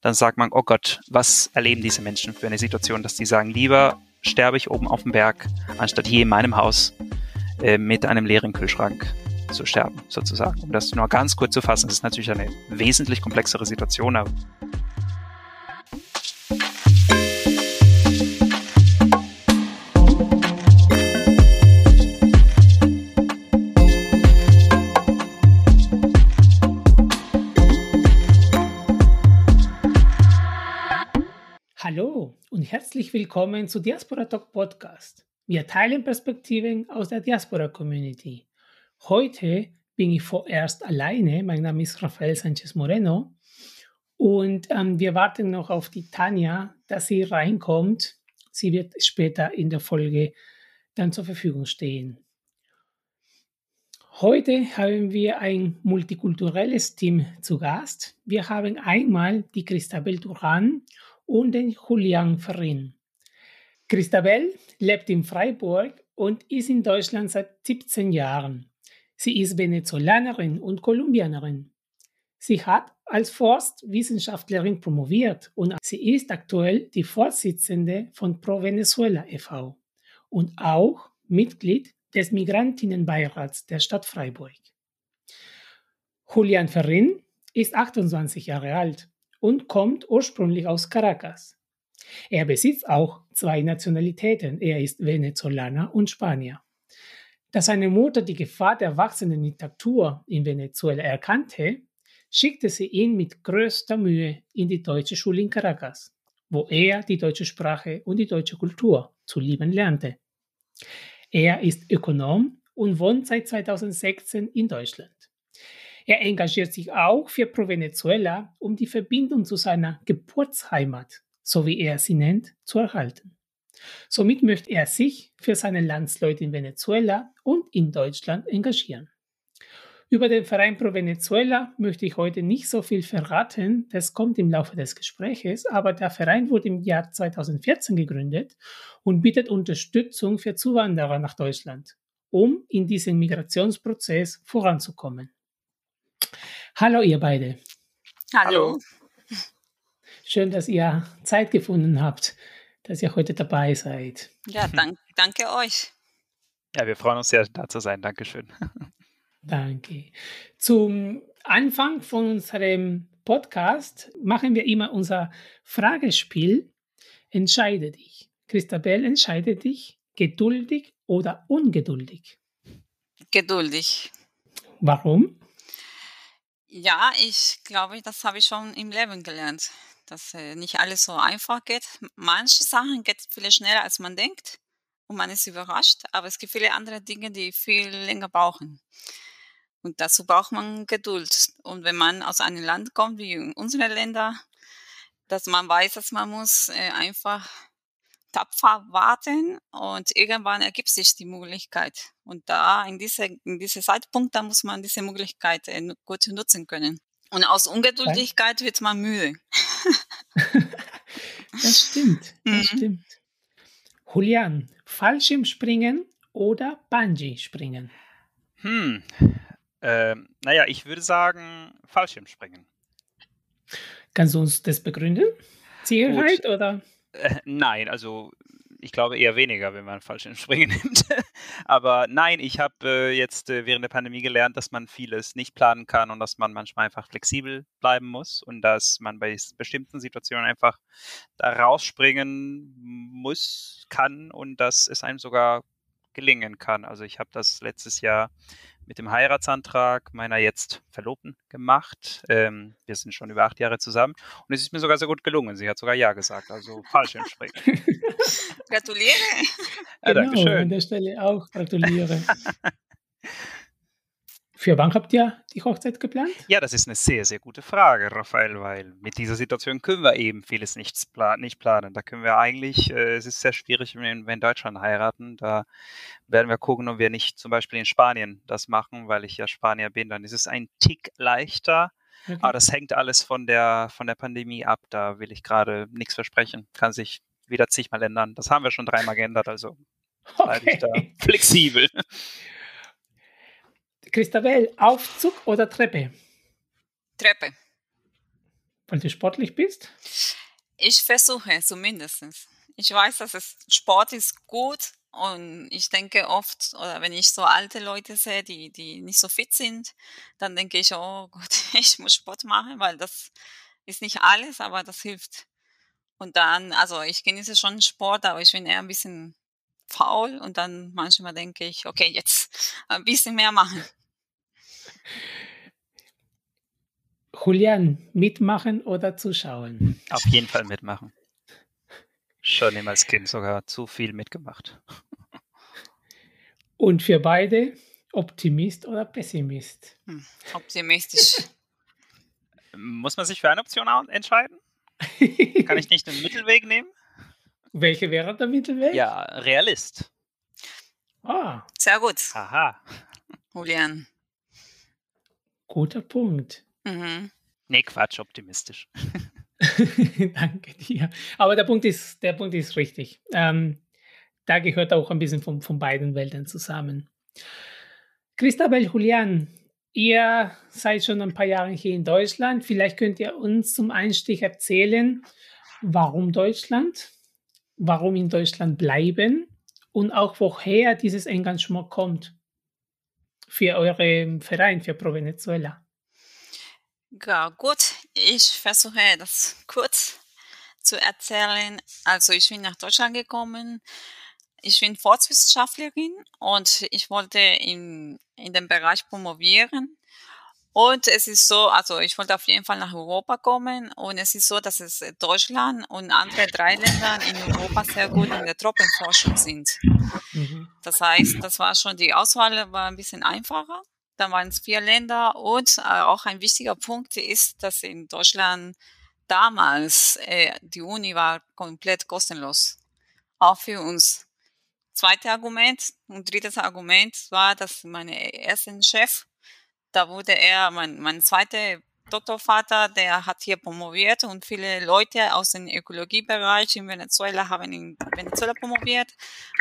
dann sagt man, oh Gott, was erleben diese Menschen für eine Situation, dass die sagen, lieber sterbe ich oben auf dem Berg, anstatt hier in meinem Haus äh, mit einem leeren Kühlschrank zu sterben, sozusagen. Um das nur ganz kurz zu fassen, das ist natürlich eine wesentlich komplexere Situation, aber herzlich willkommen zu Diaspora Talk Podcast. Wir teilen Perspektiven aus der Diaspora Community. Heute bin ich vorerst alleine. Mein Name ist Rafael Sanchez Moreno und ähm, wir warten noch auf die Tanja, dass sie reinkommt. Sie wird später in der Folge dann zur Verfügung stehen. Heute haben wir ein multikulturelles Team zu Gast. Wir haben einmal die Christabel Duran und den Julian Ferrin. Christabel lebt in Freiburg und ist in Deutschland seit 17 Jahren. Sie ist Venezolanerin und Kolumbianerin. Sie hat als Forstwissenschaftlerin promoviert und sie ist aktuell die Vorsitzende von Pro Venezuela e.V. und auch Mitglied des Migrantinnenbeirats der Stadt Freiburg. Julian Ferrin ist 28 Jahre alt und kommt ursprünglich aus Caracas. Er besitzt auch zwei Nationalitäten. Er ist Venezolaner und Spanier. Da seine Mutter die Gefahr der wachsenden Diktatur in Venezuela erkannte, schickte sie ihn mit größter Mühe in die deutsche Schule in Caracas, wo er die deutsche Sprache und die deutsche Kultur zu lieben lernte. Er ist Ökonom und wohnt seit 2016 in Deutschland. Er engagiert sich auch für Pro Venezuela, um die Verbindung zu seiner Geburtsheimat, so wie er sie nennt, zu erhalten. Somit möchte er sich für seine Landsleute in Venezuela und in Deutschland engagieren. Über den Verein Pro Venezuela möchte ich heute nicht so viel verraten, das kommt im Laufe des Gespräches, aber der Verein wurde im Jahr 2014 gegründet und bietet Unterstützung für Zuwanderer nach Deutschland, um in diesem Migrationsprozess voranzukommen. Hallo ihr beide. Hallo. Schön, dass ihr Zeit gefunden habt, dass ihr heute dabei seid. Ja, dank, danke euch. Ja, wir freuen uns sehr, da zu sein. Dankeschön. Danke. Zum Anfang von unserem Podcast machen wir immer unser Fragespiel. Entscheide dich. Christabel, entscheide dich, geduldig oder ungeduldig? Geduldig. Warum? Ja, ich glaube, das habe ich schon im Leben gelernt, dass äh, nicht alles so einfach geht. Manche Sachen geht viel schneller, als man denkt und man ist überrascht, aber es gibt viele andere Dinge, die viel länger brauchen. Und dazu braucht man Geduld. Und wenn man aus einem Land kommt, wie unsere Länder, dass man weiß, dass man muss äh, einfach tapfer warten und irgendwann ergibt sich die Möglichkeit. Und da, in diesem in diese Zeitpunkt, da muss man diese Möglichkeit äh, gut nutzen können. Und aus Ungeduldigkeit wird man müde. das stimmt, das mhm. stimmt. Julian, Fallschirmspringen oder Bungee-Springen? Hm, äh, naja, ich würde sagen Fallschirmspringen. Kannst du uns das begründen? Sicherheit oder? Äh, nein, also ich glaube eher weniger, wenn man falsch Springen nimmt. Aber nein, ich habe äh, jetzt äh, während der Pandemie gelernt, dass man vieles nicht planen kann und dass man manchmal einfach flexibel bleiben muss und dass man bei bestimmten Situationen einfach da rausspringen muss, kann und dass es einem sogar gelingen kann. Also ich habe das letztes Jahr mit dem Heiratsantrag meiner jetzt Verlobten gemacht. Ähm, wir sind schon über acht Jahre zusammen und es ist mir sogar sehr gut gelungen. Sie hat sogar Ja gesagt, also falsch Springen. Gratuliere. Ja, genau, Dankeschön. an der Stelle auch gratuliere. Für wann habt ihr die Hochzeit geplant? Ja, das ist eine sehr, sehr gute Frage, Raphael, weil mit dieser Situation können wir eben vieles nicht, plan nicht planen. Da können wir eigentlich, äh, es ist sehr schwierig, wenn wir in Deutschland heiraten. Da werden wir gucken, ob wir nicht zum Beispiel in Spanien das machen, weil ich ja Spanier bin. Dann ist es ein Tick leichter. Okay. Aber das hängt alles von der, von der Pandemie ab. Da will ich gerade nichts versprechen. Kann sich wieder zigmal ändern. Das haben wir schon dreimal geändert, also bleibe okay. ich da flexibel. Christabel, Aufzug oder Treppe? Treppe. Weil du sportlich bist? Ich versuche zumindest. Ich weiß, dass es Sport ist gut und ich denke oft, oder wenn ich so alte Leute sehe, die, die nicht so fit sind, dann denke ich, oh Gott, ich muss Sport machen, weil das ist nicht alles, aber das hilft. Und dann, also ich genieße schon Sport, aber ich bin eher ein bisschen faul und dann manchmal denke ich, okay, jetzt ein bisschen mehr machen. Julian, mitmachen oder zuschauen? Auf jeden Fall mitmachen. Schon immer als Kind sogar zu viel mitgemacht. Und für beide Optimist oder Pessimist? Hm, optimistisch. Muss man sich für eine Option entscheiden? Kann ich nicht den Mittelweg nehmen? Welche wäre der Mittelweg? Ja, Realist. Ah. Sehr gut. Aha. Julian. Guter Punkt. Mhm. Nee, Quatsch, optimistisch. Danke dir. Aber der Punkt ist, der Punkt ist richtig. Ähm, da gehört auch ein bisschen von, von beiden Welten zusammen. Christabel Julian, ihr seid schon ein paar Jahre hier in Deutschland. Vielleicht könnt ihr uns zum Einstieg erzählen, warum Deutschland, warum in Deutschland bleiben und auch woher dieses Engagement kommt für euren Verein, für Pro Venezuela. Ja, gut. Ich versuche das kurz zu erzählen. Also ich bin nach Deutschland gekommen. Ich bin Forstwissenschaftlerin und ich wollte in, in dem Bereich promovieren. Und es ist so, also ich wollte auf jeden Fall nach Europa kommen und es ist so, dass es Deutschland und andere drei Länder in Europa sehr gut in der Tropenforschung sind. Mhm. Das heißt, das war schon, die Auswahl war ein bisschen einfacher. Da waren es vier Länder und äh, auch ein wichtiger Punkt ist, dass in Deutschland damals äh, die Uni war komplett kostenlos. Auch für uns. Zweites Argument und drittes Argument war, dass mein erster Chef, da wurde er, mein, mein zweiter Doktorvater, der hat hier promoviert und viele Leute aus dem Ökologiebereich in Venezuela haben in Venezuela promoviert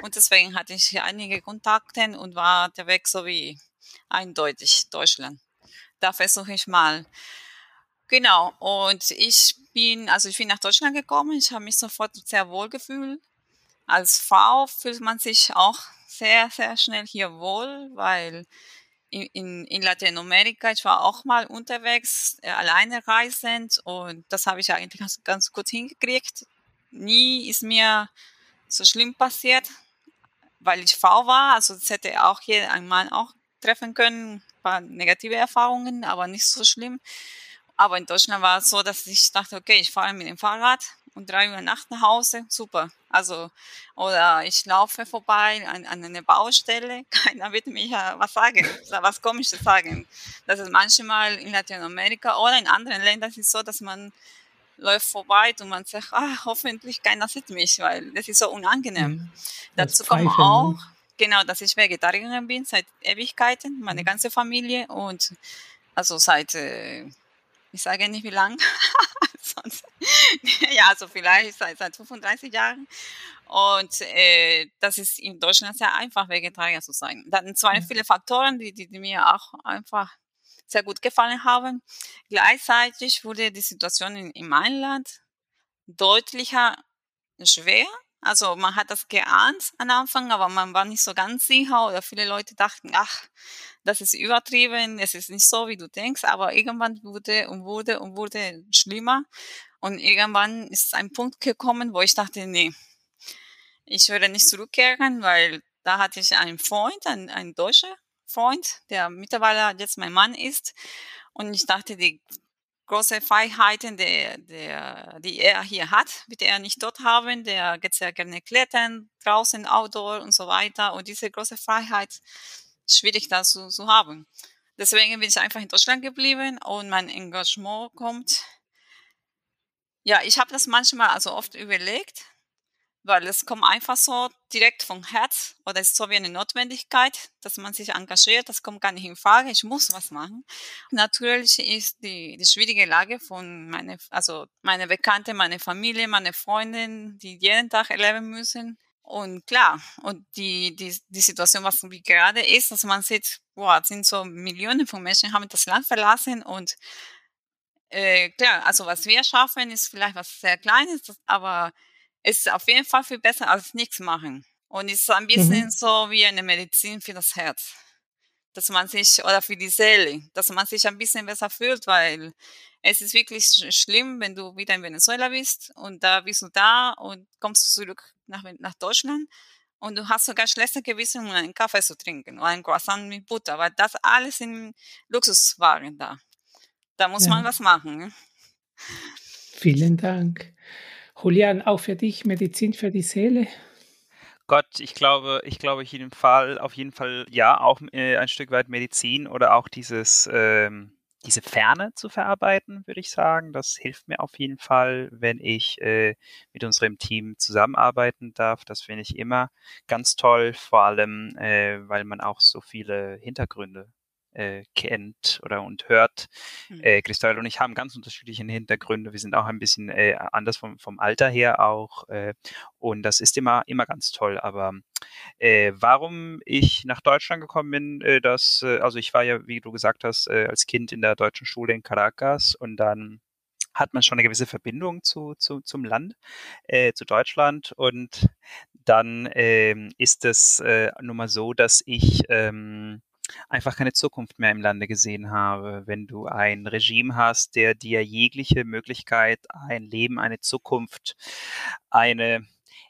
und deswegen hatte ich einige Kontakte und war der Weg so wie eindeutig Deutschland. Da versuche ich mal. Genau, und ich bin, also ich bin nach Deutschland gekommen, ich habe mich sofort sehr wohl gefühlt. Als Frau fühlt man sich auch sehr, sehr schnell hier wohl, weil in, in, in Lateinamerika, ich war auch mal unterwegs, äh, alleine reisend und das habe ich eigentlich ganz, ganz gut hingekriegt. Nie ist mir so schlimm passiert, weil ich Frau war, also das hätte auch jeder ein Mann auch treffen können. Ein paar negative Erfahrungen, aber nicht so schlimm. Aber in Deutschland war es so, dass ich dachte, okay, ich fahre mit dem Fahrrad und drei Uhr Nacht nach Hause, super. Also, oder ich laufe vorbei an, an eine Baustelle, keiner wird mir was sagen, was komisches sagen. Das ist manchmal in Lateinamerika oder in anderen Ländern ist so, dass man läuft vorbei und man sagt, ah, hoffentlich keiner sieht mich, weil das ist so unangenehm. Mhm. Dazu kommen auch, ne? Genau, dass ich Vegetarierin bin seit Ewigkeiten, meine mhm. ganze Familie und also seit, äh, ich sage nicht wie lang, ja, also vielleicht seit, seit 35 Jahren. Und äh, das ist in Deutschland sehr einfach, Vegetarier zu sein. Dann zwei viele Faktoren, die, die, die mir auch einfach sehr gut gefallen haben. Gleichzeitig wurde die Situation in, in meinem Land deutlicher schwer also man hat das geahnt am Anfang, aber man war nicht so ganz sicher oder viele Leute dachten, ach, das ist übertrieben, es ist nicht so, wie du denkst, aber irgendwann wurde und wurde und wurde schlimmer und irgendwann ist ein Punkt gekommen, wo ich dachte, nee, ich würde nicht zurückkehren, weil da hatte ich einen Freund, einen, einen deutscher Freund, der mittlerweile jetzt mein Mann ist und ich dachte, die große Freiheiten, der, der, die er hier hat, wird er nicht dort haben. Der geht sehr gerne klettern, draußen, outdoor und so weiter. Und diese große Freiheit schwierig da zu, zu haben. Deswegen bin ich einfach in Deutschland geblieben und mein Engagement kommt. Ja, ich habe das manchmal also oft überlegt, weil es kommt einfach so direkt vom Herz oder ist so wie eine Notwendigkeit, dass man sich engagiert. Das kommt gar nicht in Frage. Ich muss was machen. Natürlich ist die, die schwierige Lage von meine, also meine Bekannte, meine Familie, meine Freundin, die jeden Tag erleben müssen. Und klar, und die, die, die Situation, was wie gerade ist, dass man sieht, boah, sind so Millionen von Menschen haben das Land verlassen und Äh, klar, also was wir schaffen, ist vielleicht was sehr Kleines, aber es ist auf jeden Fall viel besser als nichts machen. Und es ist ein bisschen mhm. so wie eine Medizin für das Herz. Dass man sich, oder für die Seele, dass man sich ein bisschen besser fühlt, weil es ist wirklich schlimm, wenn du wieder in Venezuela bist und da bist du da und kommst zurück nach, nach Deutschland und du hast sogar schlechte Gewissen, um einen Kaffee zu trinken oder ein Croissant mit Butter, weil das alles in Luxuswaren da. Da muss ja. man was machen. Ne? Vielen Dank. Julian, auch für dich Medizin für die Seele? Gott, ich glaube, ich glaube auf jeden Fall, auf jeden Fall ja, auch äh, ein Stück weit Medizin oder auch dieses, ähm, diese Ferne zu verarbeiten, würde ich sagen. Das hilft mir auf jeden Fall, wenn ich äh, mit unserem Team zusammenarbeiten darf. Das finde ich immer ganz toll, vor allem, äh, weil man auch so viele Hintergründe äh, kennt oder und hört. Mhm. Äh, Cristal und ich haben ganz unterschiedliche Hintergründe. Wir sind auch ein bisschen äh, anders vom, vom Alter her auch. Äh, und das ist immer, immer ganz toll. Aber äh, warum ich nach Deutschland gekommen bin, äh, das, äh, also ich war ja, wie du gesagt hast, äh, als Kind in der deutschen Schule in Caracas und dann hat man schon eine gewisse Verbindung zu, zu, zum Land, äh, zu Deutschland. Und dann ähm, ist es äh, nun mal so, dass ich ähm, einfach keine Zukunft mehr im Lande gesehen habe. Wenn du ein Regime hast, der dir jegliche Möglichkeit, ein Leben, eine Zukunft, eine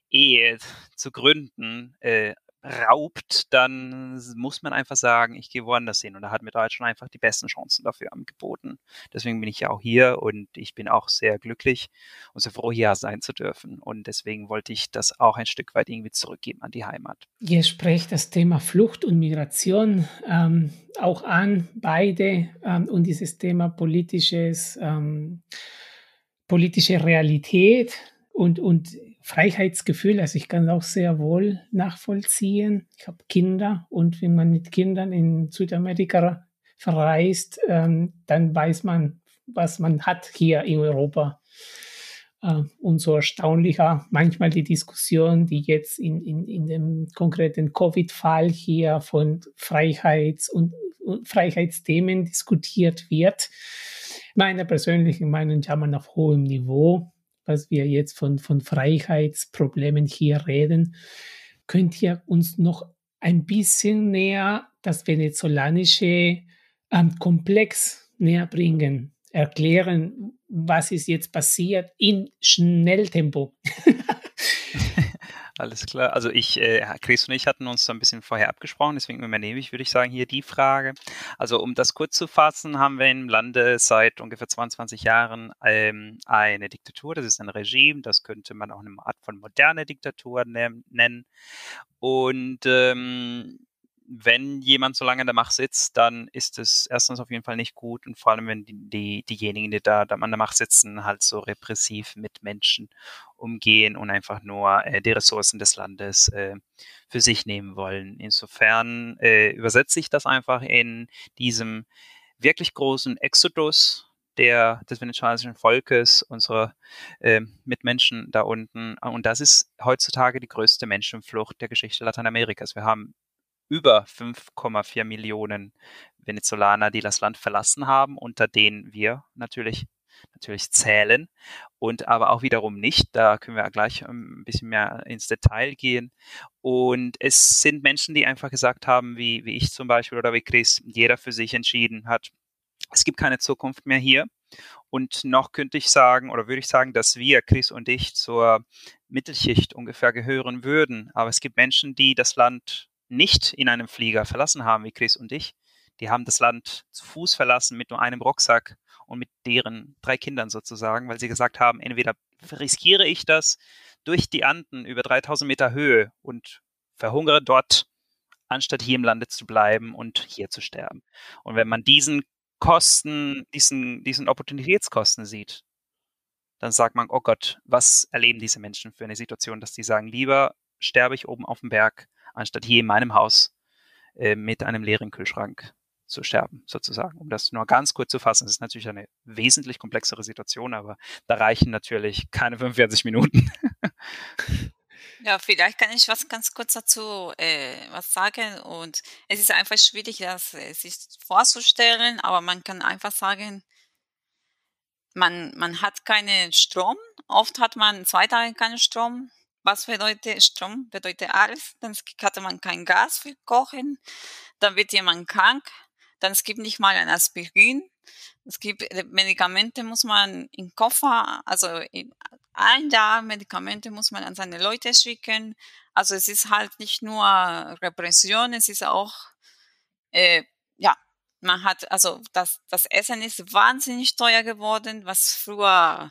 Ehe zu gründen, äh, raubt, dann muss man einfach sagen, ich gehe woanders hin. Und da hat mir Deutschland einfach die besten Chancen dafür angeboten. Deswegen bin ich ja auch hier und ich bin auch sehr glücklich und sehr froh, hier sein zu dürfen. Und deswegen wollte ich das auch ein Stück weit irgendwie zurückgeben an die Heimat. Ihr sprecht das Thema Flucht und Migration ähm, auch an, beide, ähm, und dieses Thema politisches, ähm, politische Realität und, und Freiheitsgefühl, also ich kann es auch sehr wohl nachvollziehen. Ich habe Kinder und wenn man mit Kindern in Südamerika verreist, ähm, dann weiß man, was man hat hier in Europa. Äh, und so erstaunlicher manchmal die Diskussion, die jetzt in, in, in dem konkreten Covid-Fall hier von Freiheits- und, und Freiheitsthemen diskutiert wird. Meiner persönlichen Meinung jammern auf hohem Niveau was wir jetzt von, von Freiheitsproblemen hier reden, könnt ihr uns noch ein bisschen näher das venezolanische ähm, Komplex näher bringen, erklären, was ist jetzt passiert in Schnelltempo. Alles klar. Also ich, äh, Chris und ich hatten uns so ein bisschen vorher abgesprochen, deswegen übernehme ich, würde ich sagen, hier die Frage. Also um das kurz zu fassen, haben wir im Lande seit ungefähr 22 Jahren ähm, eine Diktatur, das ist ein Regime, das könnte man auch eine Art von moderne Diktatur nennen. Und ähm, wenn jemand so lange in der Macht sitzt, dann ist es erstens auf jeden Fall nicht gut und vor allem, wenn die, die, diejenigen, die da, da an der Macht sitzen, halt so repressiv mit Menschen umgehen und einfach nur äh, die Ressourcen des Landes äh, für sich nehmen wollen. Insofern äh, übersetze ich das einfach in diesem wirklich großen Exodus der, des venezuelanischen Volkes, unserer äh, Mitmenschen da unten. Und das ist heutzutage die größte Menschenflucht der Geschichte Lateinamerikas. Wir haben über 5,4 Millionen Venezolaner, die das Land verlassen haben, unter denen wir natürlich natürlich zählen und aber auch wiederum nicht. Da können wir gleich ähm, ein bisschen mehr ins Detail gehen. Und es sind Menschen, die einfach gesagt haben, wie, wie ich zum Beispiel oder wie Chris, jeder für sich entschieden hat, es gibt keine Zukunft mehr hier. Und noch könnte ich sagen, oder würde ich sagen, dass wir, Chris und ich, zur Mittelschicht ungefähr gehören würden. Aber es gibt Menschen, die das Land nicht in einem Flieger verlassen haben, wie Chris und ich. Die haben das Land zu Fuß verlassen mit nur einem Rucksack und mit deren drei Kindern sozusagen, weil sie gesagt haben, entweder riskiere ich das durch die Anden über 3000 Meter Höhe und verhungere dort, anstatt hier im Lande zu bleiben und hier zu sterben. Und wenn man diesen Kosten, diesen, diesen Opportunitätskosten sieht, dann sagt man, oh Gott, was erleben diese Menschen für eine Situation, dass die sagen, lieber sterbe ich oben auf dem Berg, anstatt hier in meinem Haus äh, mit einem leeren Kühlschrank zu sterben, sozusagen. Um das nur ganz kurz zu fassen, es ist natürlich eine wesentlich komplexere Situation, aber da reichen natürlich keine 45 Minuten. Ja, vielleicht kann ich was ganz kurz dazu äh, was sagen. Und es ist einfach schwierig, das äh, sich vorzustellen, aber man kann einfach sagen, man, man hat keinen Strom. Oft hat man zwei Tage keinen Strom. Was bedeutet Strom? Bedeutet alles. Dann hatte man kein Gas für Kochen. Dann wird jemand krank. Dann es gibt nicht mal ein Aspirin. Es gibt äh, Medikamente, muss man im Koffer, also in ein Jahr Medikamente muss man an seine Leute schicken. Also es ist halt nicht nur Repression, es ist auch, äh, ja, man hat, also das, das Essen ist wahnsinnig teuer geworden, was früher,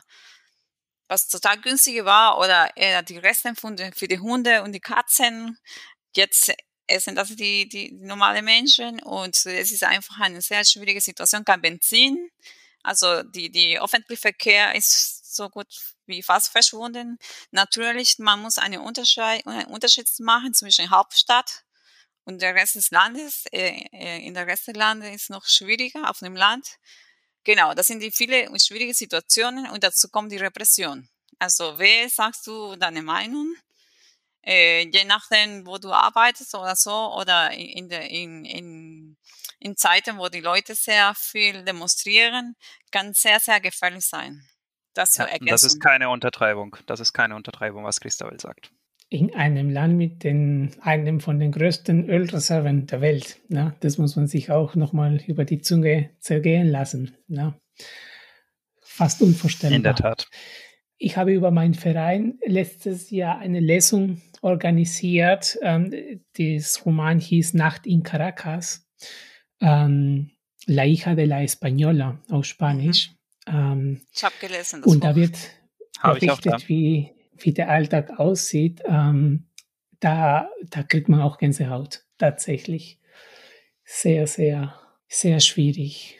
was total günstig war, oder eher die Reste für die Hunde und die Katzen. Jetzt essen das die, die, die normale Menschen und es ist einfach eine sehr schwierige Situation. Kein Benzin, also die, die öffentliche Verkehr ist so gut wie fast verschwunden. Natürlich, man muss einen Unterschied, einen Unterschied machen zwischen Hauptstadt und der Rest des Landes. Äh, äh, in der Rest des Landes ist noch schwieriger auf dem Land. Genau, das sind die viele schwierige Situationen und dazu kommt die Repression. Also, wer sagst du deine Meinung? Äh, je nachdem, wo du arbeitest oder so, oder in, der, in, in, in Zeiten, wo die Leute sehr viel demonstrieren, kann sehr, sehr gefährlich sein. Das, ja, das ist keine Untertreibung. Das ist keine Untertreibung, was Christabel sagt. In einem Land mit den, einem von den größten Ölreserven der Welt. Ne? Das muss man sich auch nochmal über die Zunge zergehen lassen. Ne? Fast unvorstellbar. In der Tat. Ich habe über meinen Verein letztes Jahr eine Lesung organisiert. Ähm, das Roman hieß Nacht in Caracas. Ähm, La hija de la Española auf Spanisch. Mhm. Ähm, ich habe gelesen. und da wird berichtet, wie, wie der Alltag aussieht. Ähm, da, da kriegt man auch Gänsehaut, tatsächlich. Sehr, sehr, sehr schwierig.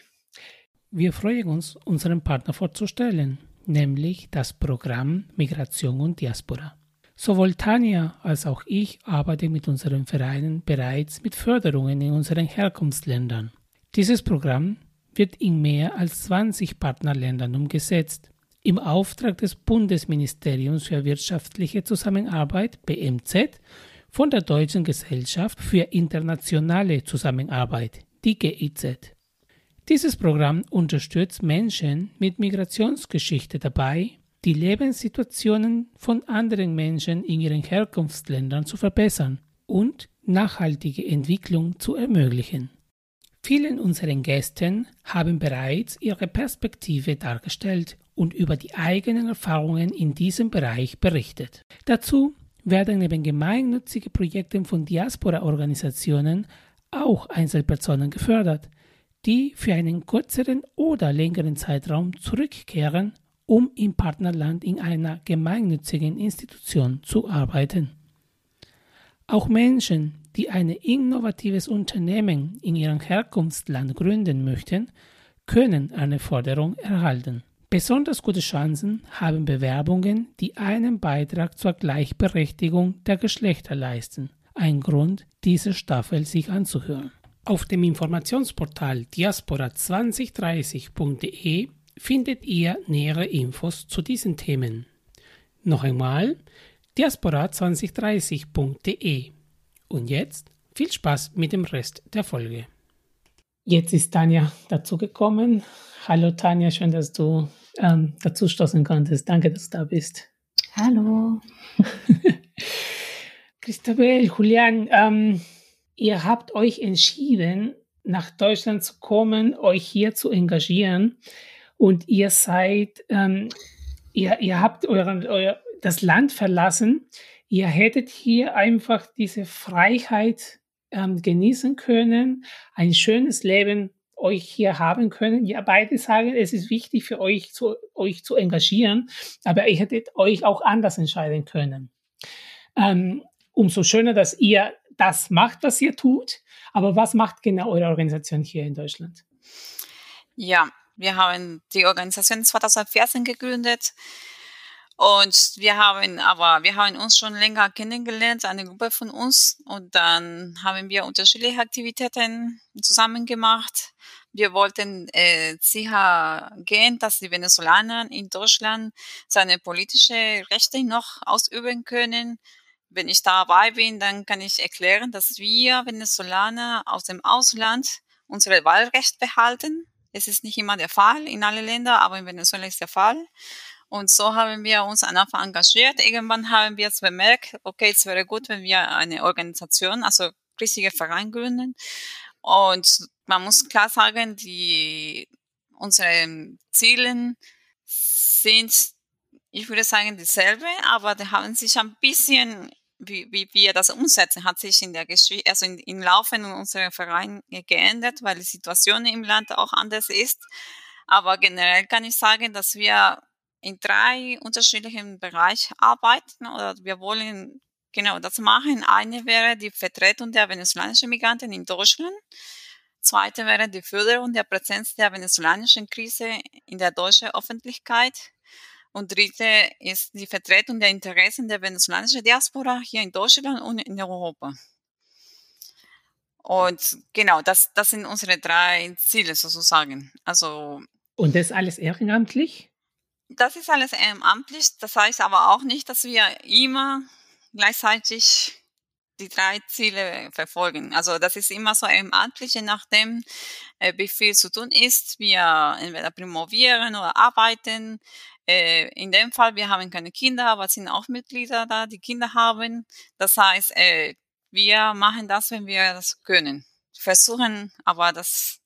Wir freuen uns, unseren Partner vorzustellen, nämlich das Programm Migration und Diaspora. Sowohl Tanja als auch ich arbeiten mit unseren Vereinen bereits mit Förderungen in unseren Herkunftsländern. Dieses Programm wird in mehr als 20 Partnerländern umgesetzt. Im Auftrag des Bundesministeriums für wirtschaftliche Zusammenarbeit BMZ von der Deutschen Gesellschaft für internationale Zusammenarbeit, die. Dieses Programm unterstützt Menschen mit Migrationsgeschichte dabei, die Lebenssituationen von anderen Menschen in ihren Herkunftsländern zu verbessern und nachhaltige Entwicklung zu ermöglichen. Vielen unseren Gästen haben bereits ihre Perspektive dargestellt und über die eigenen Erfahrungen in diesem Bereich berichtet. Dazu werden neben gemeinnützigen Projekten von Diaspora-Organisationen auch Einzelpersonen gefördert, die für einen kürzeren oder längeren Zeitraum zurückkehren um im Partnerland in einer gemeinnützigen Institution zu arbeiten. Auch Menschen, die ein innovatives Unternehmen in ihrem Herkunftsland gründen möchten, können eine Förderung erhalten. Besonders gute Chancen haben Bewerbungen, die einen Beitrag zur Gleichberechtigung der Geschlechter leisten. Ein Grund, diese Staffel sich anzuhören. Auf dem Informationsportal diaspora2030.de findet ihr nähere Infos zu diesen Themen. Noch einmal diaspora2030.de. Und jetzt viel Spaß mit dem Rest der Folge. Jetzt ist Tanja dazugekommen. Hallo Tanja, schön, dass du ähm, dazu stoßen konntest. Danke, dass du da bist. Hallo. Christabel, Julian, ähm, ihr habt euch entschieden, nach Deutschland zu kommen, euch hier zu engagieren und ihr seid, ähm, ihr, ihr habt euren, euer, das Land verlassen. Ihr hättet hier einfach diese Freiheit ähm, genießen können, ein schönes Leben euch hier haben können. Ja, beide sagen, es ist wichtig für euch zu, euch zu engagieren, aber ihr hättet euch auch anders entscheiden können. Ähm, umso schöner, dass ihr das macht, was ihr tut. Aber was macht genau eure Organisation hier in Deutschland? Ja, wir haben die Organisation 2014 gegründet und wir haben aber, wir haben uns schon länger kennengelernt, eine Gruppe von uns und dann haben wir unterschiedliche Aktivitäten zusammen gemacht. Wir wollten äh, sicher gehen, dass die Venezolaner in Deutschland seine politische Rechte noch ausüben können. Wenn ich dabei bin, dann kann ich erklären, dass wir Venezolaner aus dem Ausland unsere Wahlrecht behalten Es ist nicht immer der Fall in allen Ländern, aber in Venezuela ist der Fall. Und so haben wir uns einfach engagiert. Irgendwann haben wir es bemerkt, okay, es wäre gut, wenn wir eine Organisation, also richtige Verein gründen. Und man muss klar sagen, die, unsere Ziele sind, ich würde sagen, dieselbe, aber die haben sich ein bisschen wie, wie wir das umsetzen, hat sich in der Geschichte, also in, im Laufe unserer Verein geändert, weil die Situation im Land auch anders ist. Aber generell kann ich sagen, dass wir in drei unterschiedlichen Bereichen arbeiten oder wir wollen genau das machen. Eine wäre die Vertretung der venezolanischen Migranten in Deutschland. Zweite wäre die Förderung der Präsenz der venezolanischen Krise in der deutschen Öffentlichkeit. Und dritte ist die Vertretung der Interessen der venezolanischen Diaspora hier in Deutschland und in Europa. Und genau, das, das sind unsere drei Ziele sozusagen. Also, und das alles ehrenamtlich? Das ist alles ehrenamtlich. Das heißt aber auch nicht, dass wir immer gleichzeitig die drei Ziele verfolgen. Also das ist immer so ehrenamtlich, je nachdem, äh, wie viel zu tun ist. Wir entweder promovieren oder arbeiten. Äh, in dem Fall, wir haben keine Kinder, aber sind auch Mitglieder da, die Kinder haben. Das heißt, äh, wir machen das, wenn wir das können. Versuchen aber das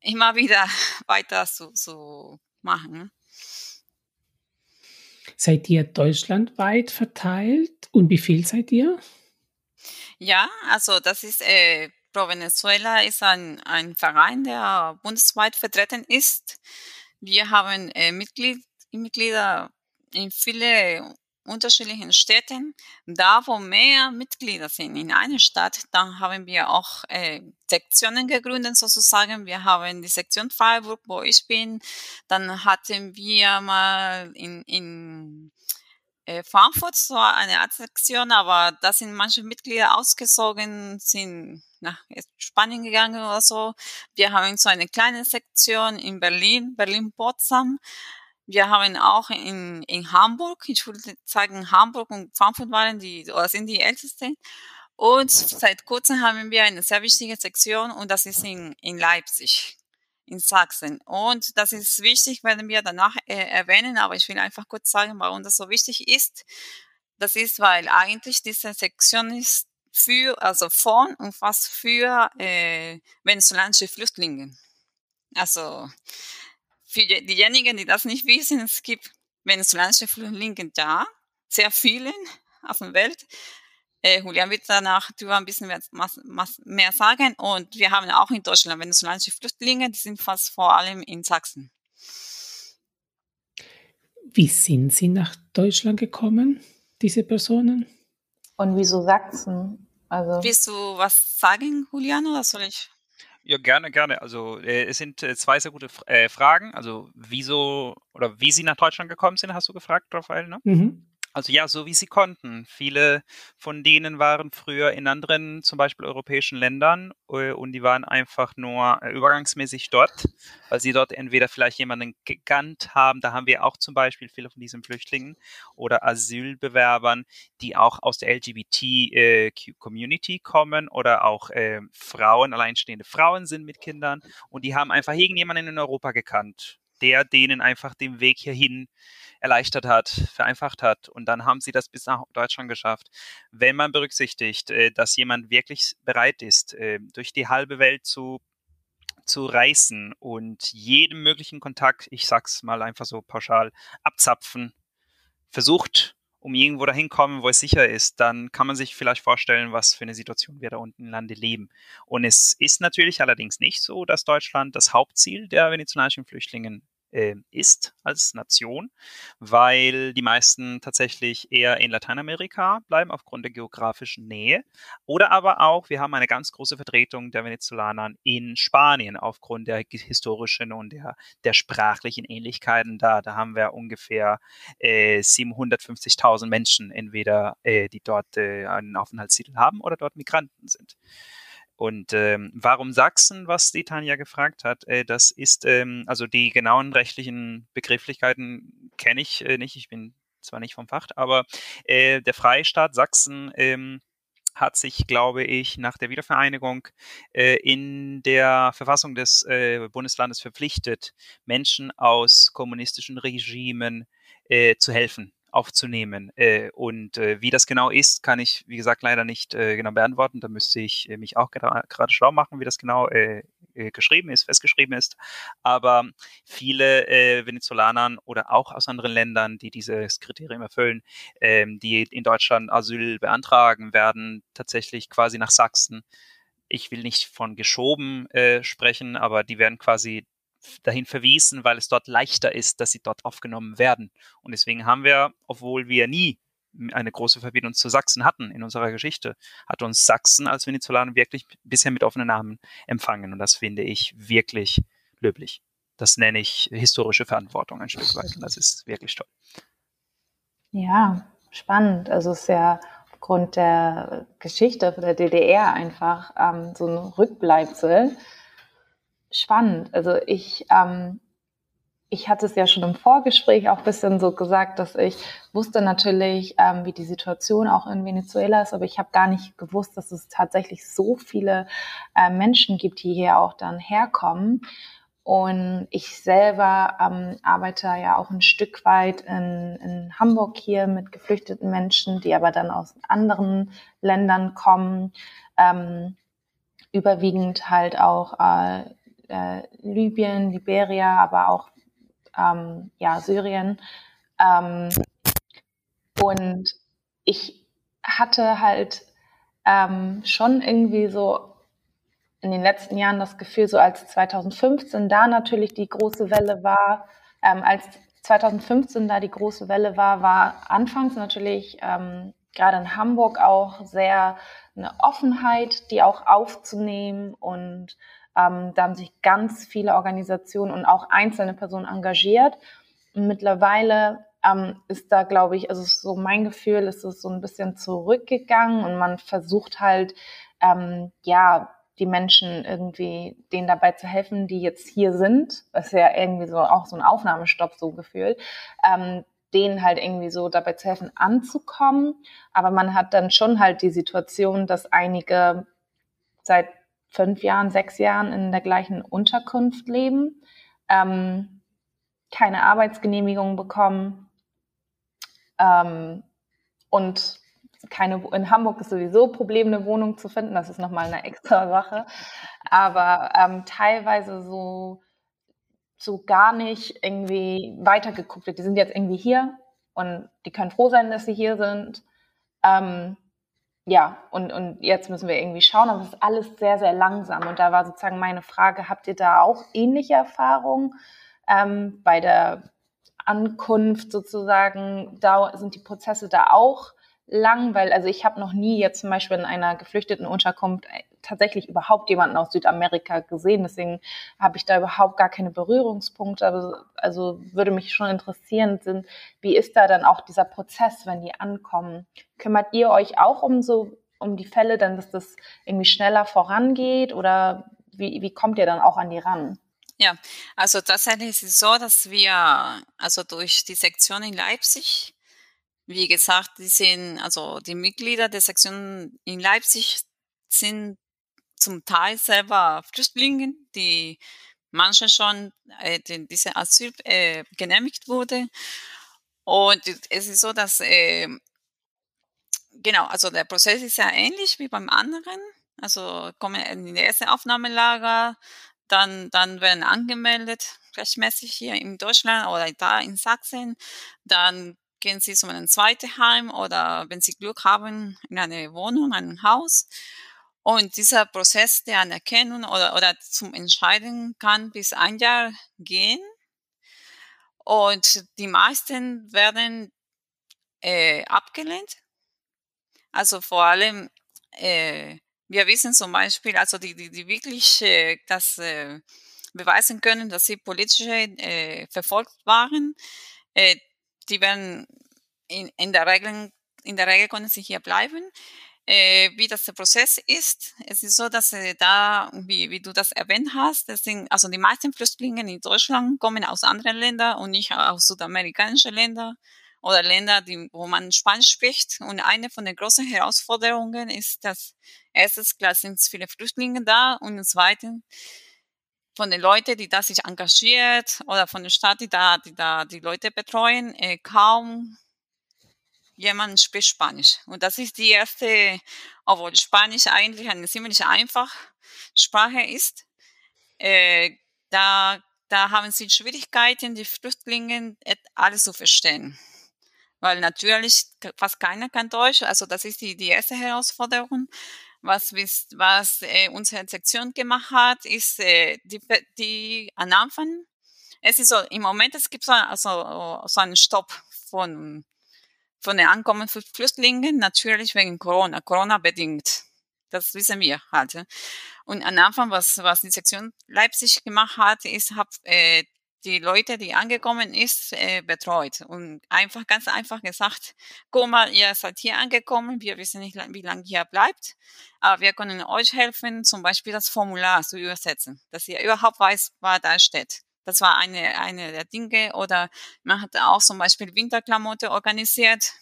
immer wieder weiter zu, zu machen. Seid ihr deutschlandweit verteilt und wie viel seid ihr? Ja, also das ist äh, Pro Venezuela ist ein, ein Verein, der bundesweit vertreten ist. Wir haben äh, Mitglied, Mitglieder in viele unterschiedlichen Städten. Da, wo mehr Mitglieder sind in einer Stadt, dann haben wir auch äh, Sektionen gegründet sozusagen. Wir haben die Sektion Freiburg, wo ich bin. Dann hatten wir mal in, in äh, Frankfurt so eine Art Sektion, aber da sind manche Mitglieder ausgezogen, sind nach Spanien gegangen oder so. Wir haben so eine kleine Sektion in Berlin, Berlin-Potsdam. Wir haben auch in, in Hamburg, ich würde sagen, Hamburg und Frankfurt waren die, oder sind die ältesten. Und seit kurzem haben wir eine sehr wichtige Sektion und das ist in, in Leipzig, in Sachsen. Und das ist wichtig, werden wir danach äh, erwähnen, aber ich will einfach kurz sagen, warum das so wichtig ist. Das ist, weil eigentlich diese Sektion ist für, also von und fast für äh, venezolanische Flüchtlinge. Also für diejenigen, die das nicht wissen, es gibt venezolanische Flüchtlinge da, sehr viele auf der Welt. Äh, Julian wird danach darüber ein bisschen mehr, mehr, sagen. Und wir haben auch in Deutschland venezolanische Flüchtlinge, die sind fast vor allem in Sachsen. Wie sind sie nach Deutschland gekommen, diese Personen? Und wieso Sachsen? Also Willst du was sagen, Julian, oder soll ich? Ja, gerne, gerne. Also äh, es sind äh, zwei sehr gute äh, Fragen. Also wieso oder wie Sie nach Deutschland gekommen sind, hast du gefragt, Raphael, ne? Mhm. Also ja, so wie sie konnten. Viele von denen waren früher in anderen, zum Beispiel europäischen Ländern äh, und die waren einfach nur äh, übergangsmäßig dort, weil sie dort entweder vielleicht jemanden gekannt haben. Da haben wir auch zum Beispiel viele von diesen Flüchtlingen oder Asylbewerbern, die auch aus der LGBT-Community äh, kommen oder auch Frauen, alleinstehende Frauen sind mit Kindern und die haben einfach irgendjemanden in Europa gekannt, der denen einfach den Weg hierhin erleichtert hat, vereinfacht hat. Und dann haben sie das bis nach Deutschland geschafft. Wenn man berücksichtigt, äh, dass jemand wirklich bereit ist, äh, durch die halbe Welt zu zu reißen und jeden möglichen Kontakt, ich sag's mal einfach so pauschal, abzapfen, versucht, um irgendwo dahin kommen, wo es sicher ist, dann kann man sich vielleicht vorstellen, was für eine Situation wir da unten im Lande leben. Und es ist natürlich allerdings nicht so, dass Deutschland das Hauptziel der venezolanischen Flüchtlinge äh, ist als Nation, weil die meisten tatsächlich eher in Lateinamerika bleiben aufgrund der geografischen Nähe. Oder aber auch, wir haben eine ganz große Vertretung der Venezolaner in Spanien aufgrund der historischen und der, der sprachlichen Ähnlichkeiten da. Da haben wir ungefähr äh, 750.000 Menschen entweder, äh, die dort äh, einen Aufenthaltstitel haben oder dort Migranten sind. Und ähm, warum Sachsen, was die Tanja gefragt hat, äh, das ist, ähm, also die genauen rechtlichen Begrifflichkeiten kenne ich äh, nicht. Ich bin zwar nicht vom Fach, aber äh, der Freistaat Sachsen ähm, hat sich, glaube ich, nach der Wiedervereinigung äh, in der Verfassung des äh, Bundeslandes verpflichtet, Menschen aus kommunistischen Regimen äh, zu helfen aufzunehmen. Äh, und äh, wie das genau ist, kann ich, wie gesagt, leider nicht äh, genau beantworten. Da müsste ich äh, mich auch gerade schlau machen, wie das genau äh, äh, geschrieben ist, festgeschrieben ist. Aber viele Venezolanern oder auch aus anderen Ländern, die dieses Kriterium erfüllen, ähm, die in Deutschland Asyl beantragen, werden tatsächlich quasi nach Sachsen ich will nicht von geschoben äh, sprechen, aber die werden quasi dahin verwiesen, weil es dort leichter ist, dass sie dort aufgenommen werden. Und deswegen haben wir, obwohl wir nie eine große Verbindung zu Sachsen hatten in unserer Geschichte, hat uns Sachsen als Venezolaner wirklich bisher mit offenen Armen empfangen. Und das finde ich wirklich löblich. Das nenne ich historische Verantwortung ein Stück weit. Und das ist wirklich toll. Ja, spannend. Also es ist ja aufgrund der Geschichte der DDR einfach ähm, so ein Rückbleibsel spannend. Also ich, ähm, ich hatte es ja schon im Vorgespräch auch ein bisschen so gesagt, dass ich wusste natürlich, ähm, wie die Situation auch in Venezuela ist, aber ich habe gar nicht gewusst, dass es tatsächlich so viele äh, Menschen gibt, die hier auch dann herkommen. Und ich selber ähm, arbeite ja auch ein Stück weit in, in Hamburg hier mit geflüchteten Menschen, die aber dann aus anderen Ländern kommen. Ähm, überwiegend halt auch äh, äh, Libyen, Liberia, aber auch ähm, ja, Syrien. Ähm, und ich hatte halt ähm, schon irgendwie so in den letzten Jahren das Gefühl, so als 2015 da natürlich die große Welle war, ähm, als 2015 da die große Welle war, war anfangs natürlich ähm, gerade in Hamburg auch sehr eine Offenheit, die auch aufzunehmen und ähm, da haben sich ganz viele Organisationen und auch einzelne Personen engagiert. Und mittlerweile ähm, ist da, glaube ich, also so mein Gefühl, ist es so ein bisschen zurückgegangen und man versucht halt, ähm, ja, die Menschen irgendwie denen dabei zu helfen, die jetzt hier sind. Ist ja irgendwie so auch so ein Aufnahmestopp so gefühlt. Ähm, denen halt irgendwie so dabei zu helfen, anzukommen. Aber man hat dann schon halt die Situation, dass einige seit fünf Jahren, sechs Jahren in der gleichen Unterkunft leben, ähm, keine Arbeitsgenehmigung bekommen ähm, und keine, in Hamburg ist sowieso ein Problem, eine Wohnung zu finden. Das ist nochmal eine extra Sache. Aber ähm, teilweise so, so gar nicht irgendwie weitergeguckt wird. Die sind jetzt irgendwie hier und die können froh sein, dass sie hier sind. Ähm, ja, und, und jetzt müssen wir irgendwie schauen, aber es ist alles sehr, sehr langsam. Und da war sozusagen meine Frage, habt ihr da auch ähnliche Erfahrungen ähm, bei der Ankunft sozusagen? Da sind die Prozesse da auch lang, weil also ich habe noch nie jetzt zum Beispiel in einer geflüchteten Unterkunft äh, tatsächlich überhaupt jemanden aus Südamerika gesehen. Deswegen habe ich da überhaupt gar keine Berührungspunkte. Also, also würde mich schon interessieren, sind, wie ist da dann auch dieser Prozess, wenn die ankommen? Kümmert ihr euch auch um so um die Fälle, dann dass das irgendwie schneller vorangeht oder wie, wie kommt ihr dann auch an die ran? Ja, also tatsächlich ist es so, dass wir also durch die Sektion in Leipzig wie gesagt, die sind, also die Mitglieder der Sektion in Leipzig sind zum Teil selber Flüchtlinge, die manche schon äh, die, diese Asyl äh, genehmigt wurde. Und es ist so, dass äh, genau, also der Prozess ist ja ähnlich wie beim anderen. Also kommen in die erste Aufnahmelager, dann, dann werden angemeldet, rechtmäßig hier in Deutschland oder da in Sachsen. Dann gehen Sie zu einem zweiten Heim oder wenn Sie Glück haben, in eine Wohnung, ein Haus. Und dieser Prozess der Anerkennung oder, oder zum Entscheiden kann bis ein Jahr gehen. Und die meisten werden äh, abgelehnt. Also vor allem, äh, wir wissen zum Beispiel, also die, die, die wirklich äh, das äh, beweisen können, dass sie politisch äh, verfolgt waren, äh, die werden in, in, der Regel, in der Regel können sie hier bleiben. Äh, wie das der Prozess ist. Es ist so, dass äh, da, wie, wie du das erwähnt hast, das sind, also die meisten Flüchtlinge in Deutschland kommen aus anderen Ländern und nicht aus südamerikanischen Ländern. Oder Länder, die, wo man Spanisch spricht. Und eine von den großen Herausforderungen ist, dass erstens klar sind viele Flüchtlinge da und zweitens von den Leuten, die da sich engagiert oder von der Stadt, die da, die da die Leute betreuen, äh, kaum jemand spricht Spanisch. Und das ist die erste, obwohl Spanisch eigentlich eine ziemlich einfache Sprache ist, äh, da, da haben sie Schwierigkeiten, die Flüchtlinge alles zu verstehen. Weil natürlich fast keiner kann Deutsch, also das ist die, die erste Herausforderung. Was, was äh, unsere Sektion gemacht hat, ist äh, die, die am Anfang, es ist so, im Moment, es gibt so, also, so einen Stopp von von den Ankommen von Flüchtlingen, natürlich wegen Corona, Corona bedingt. Das wissen wir halt. Und am Anfang, was, was die Sektion Leipzig gemacht hat, ist, hab, äh, die Leute, die angekommen ist, äh, betreut. Und einfach, ganz einfach gesagt, guck mal, ihr seid hier angekommen, wir wissen nicht, wie lange ihr bleibt, aber wir können euch helfen, zum Beispiel das Formular zu übersetzen, dass ihr überhaupt weiß, was da steht. Das war eine, eine der Dinge. Oder man hat auch zum Beispiel Winterklamotte organisiert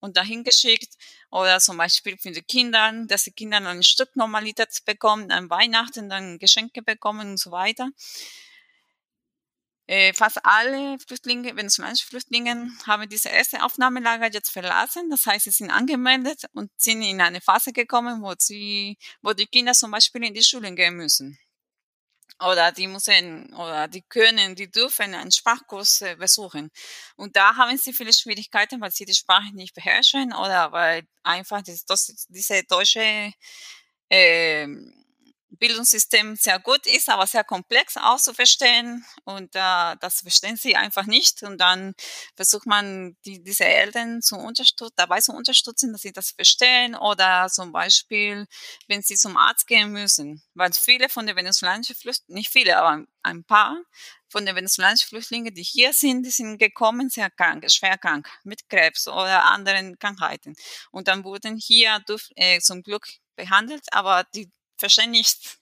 und dahin geschickt. Oder zum Beispiel für die Kinder, dass die Kinder ein Stück Normalität bekommen, an Weihnachten dann Geschenke bekommen und so weiter. Äh, fast alle Flüchtlinge, venezolanischen Flüchtlinge, haben diese erste Aufnahmelager jetzt verlassen. Das heißt, sie sind angemeldet und sind in eine Phase gekommen, wo sie, wo die Kinder zum Beispiel in die Schulen gehen müssen oder die müssen oder die können, die dürfen einen Sprachkurs äh, besuchen. Und da haben sie viele Schwierigkeiten, weil sie die Sprache nicht beherrschen oder weil einfach das, das, diese deutsche äh, Bildungssystem sehr gut ist, aber sehr komplex auch zu verstehen und äh, das verstehen sie einfach nicht. Und dann versucht man die, diese Eltern zu unterstützen, dabei zu unterstützen, dass sie das verstehen. Oder zum Beispiel, wenn sie zum Arzt gehen müssen, weil viele von den venezolanischen Flüchtlingen, nicht viele, aber ein paar von den venezolanischen Flüchtlingen, die hier sind, die sind gekommen, sehr krank, schwer krank, mit Krebs oder anderen Krankheiten. Und dann wurden hier durch, äh, zum Glück behandelt, aber die verstehen nicht,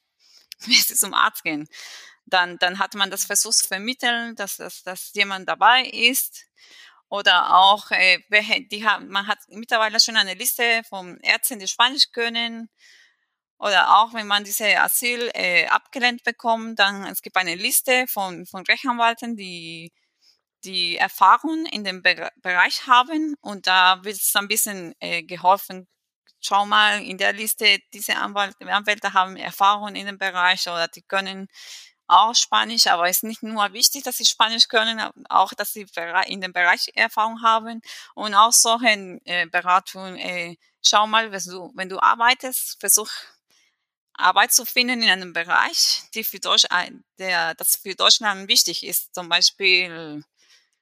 wie sie zum Arzt gehen. Dann, dann hat man das versucht zu vermitteln, dass, dass, dass jemand dabei ist. Oder auch, äh, die haben, man hat mittlerweile schon eine Liste von Ärzten, die Spanisch können. Oder auch, wenn man diese Asyl äh, abgelehnt bekommt, dann es gibt eine Liste von, von Rechtsanwalten, die die Erfahrung in dem Be Bereich haben und da wird es ein bisschen äh, geholfen schau mal in der Liste, diese Anwälte, Anwälte haben Erfahrung in dem Bereich oder die können auch Spanisch, aber es ist nicht nur wichtig, dass sie Spanisch können, auch, dass sie in dem Bereich Erfahrung haben und auch solche äh, Beratungen, äh, schau mal, wenn du, wenn du arbeitest, versuch Arbeit zu finden in einem Bereich, die für Deutsch, der, das für Deutschland wichtig ist, zum Beispiel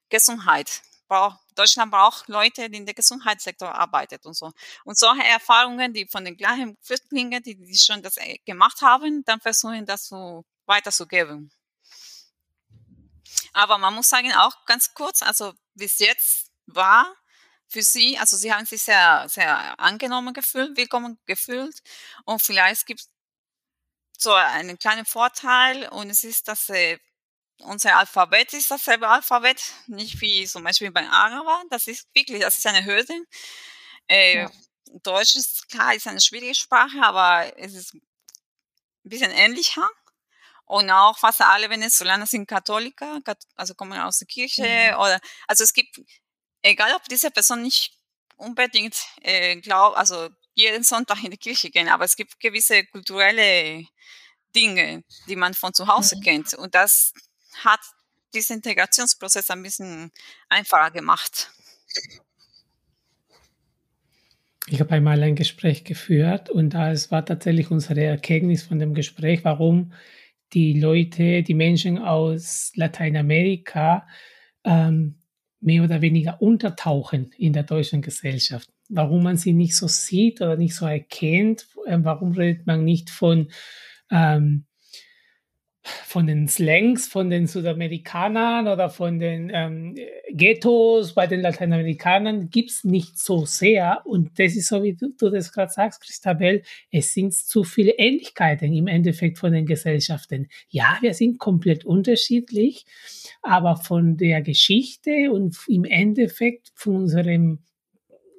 Gesundheit braucht, Deutschland braucht Leute, die in der Gesundheitssektor arbeiten und so. Und solche Erfahrungen, die von den gleichen Flüchtlingen, die, die schon das äh, gemacht haben, dann versuchen das so weiterzugeben. Aber man muss sagen, auch ganz kurz, also bis jetzt war für sie, also sie haben sich sehr, sehr angenommen gefühlt, willkommen gefühlt und vielleicht gibt es so einen kleinen Vorteil und es ist, dass sie unser Alphabet ist dasselbe Alphabet, nicht wie zum Beispiel bei Araber. Das ist wirklich, das ist eine Hürde. Äh, ja. Deutsch ist klar, ist eine schwierige Sprache, aber es ist ein bisschen ähnlicher. Und auch fast alle Venezolaner sind Katholiker, also kommen aus der Kirche mhm. oder, also es gibt, egal ob diese Person nicht unbedingt äh, glaubt, also jeden Sonntag in die Kirche gehen, aber es gibt gewisse kulturelle Dinge, die man von zu Hause mhm. kennt. Und das hat diesen Integrationsprozess ein bisschen einfacher gemacht. Ich habe einmal ein Gespräch geführt und es war tatsächlich unsere Erkenntnis von dem Gespräch, warum die Leute, die Menschen aus Lateinamerika ähm, mehr oder weniger untertauchen in der deutschen Gesellschaft. Warum man sie nicht so sieht oder nicht so erkennt, äh, warum redet man nicht von ähm, von den Slangs von den Südamerikanern oder von den ähm, Ghettos bei den Lateinamerikanern gibt es nicht so sehr. Und das ist so, wie du, du das gerade sagst, Christabel, es sind zu viele Ähnlichkeiten im Endeffekt von den Gesellschaften. Ja, wir sind komplett unterschiedlich, aber von der Geschichte und im Endeffekt von unseren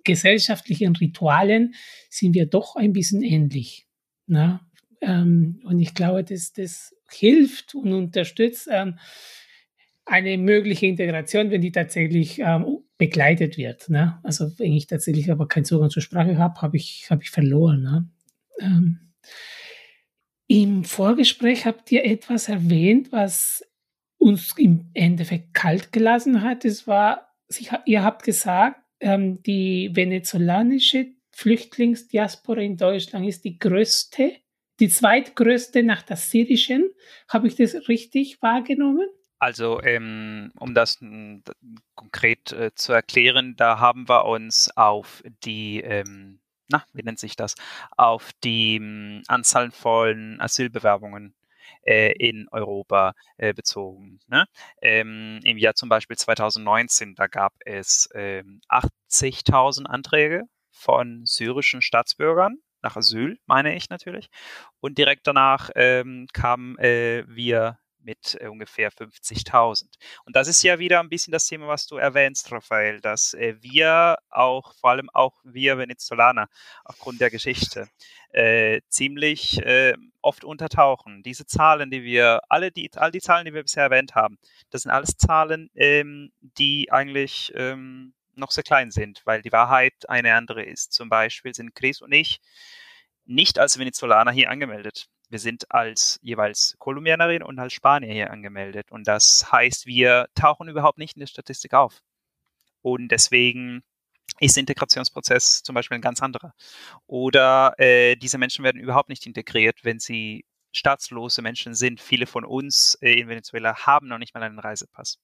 gesellschaftlichen Ritualen sind wir doch ein bisschen ähnlich. Na? Ähm, und ich glaube, das, das hilft und unterstützt ähm, eine mögliche Integration, wenn die tatsächlich ähm, begleitet wird. Ne? Also wenn ich tatsächlich aber keinen Zugang zur Sprache habe, habe ich, hab ich verloren. Ne? Ähm, Im Vorgespräch habt ihr etwas erwähnt, was uns im Endeffekt kalt gelassen hat. Es war, ihr habt gesagt, ähm, die venezolanische Flüchtlingsdiaspora in Deutschland ist die größte die zweitgrößte nach der syrischen. Habe ich das richtig wahrgenommen? Also, ähm, um das konkret äh, zu erklären, da haben wir uns auf die, ähm, na, wie nennt sich das, auf die ähm, Anzahl von Asylbewerbungen äh, in Europa äh, bezogen. Ne? Ähm, Im Jahr zum Beispiel 2019, da gab es 80.000 ähm, Anträge von syrischen Staatsbürgern nach Asyl, meine ich natürlich. Und direkt danach ähm, kamen äh, wir mit äh, ungefähr 50.000. Und das ist ja wieder ein bisschen das Thema, was du erwähnst, Raphael, dass äh, wir auch, vor allem auch wir Venezolaner, aufgrund der Geschichte, äh, ziemlich äh, oft untertauchen. Diese Zahlen, die wir, alle die, all die Zahlen, die wir bisher erwähnt haben, das sind alles Zahlen, ähm, die eigentlich ähm, noch sehr klein sind, weil die Wahrheit eine andere ist. Zum Beispiel sind Chris und ich nicht als Venezolaner hier angemeldet. Wir sind als jeweils Kolumbianerin und als Spanier hier angemeldet. Und das heißt, wir tauchen überhaupt nicht in der Statistik auf. Und deswegen ist der Integrationsprozess zum Beispiel ein ganz anderer. Oder äh, diese Menschen werden überhaupt nicht integriert, wenn sie staatslose Menschen sind. Viele von uns äh, in Venezuela haben noch nicht mal einen Reisepass,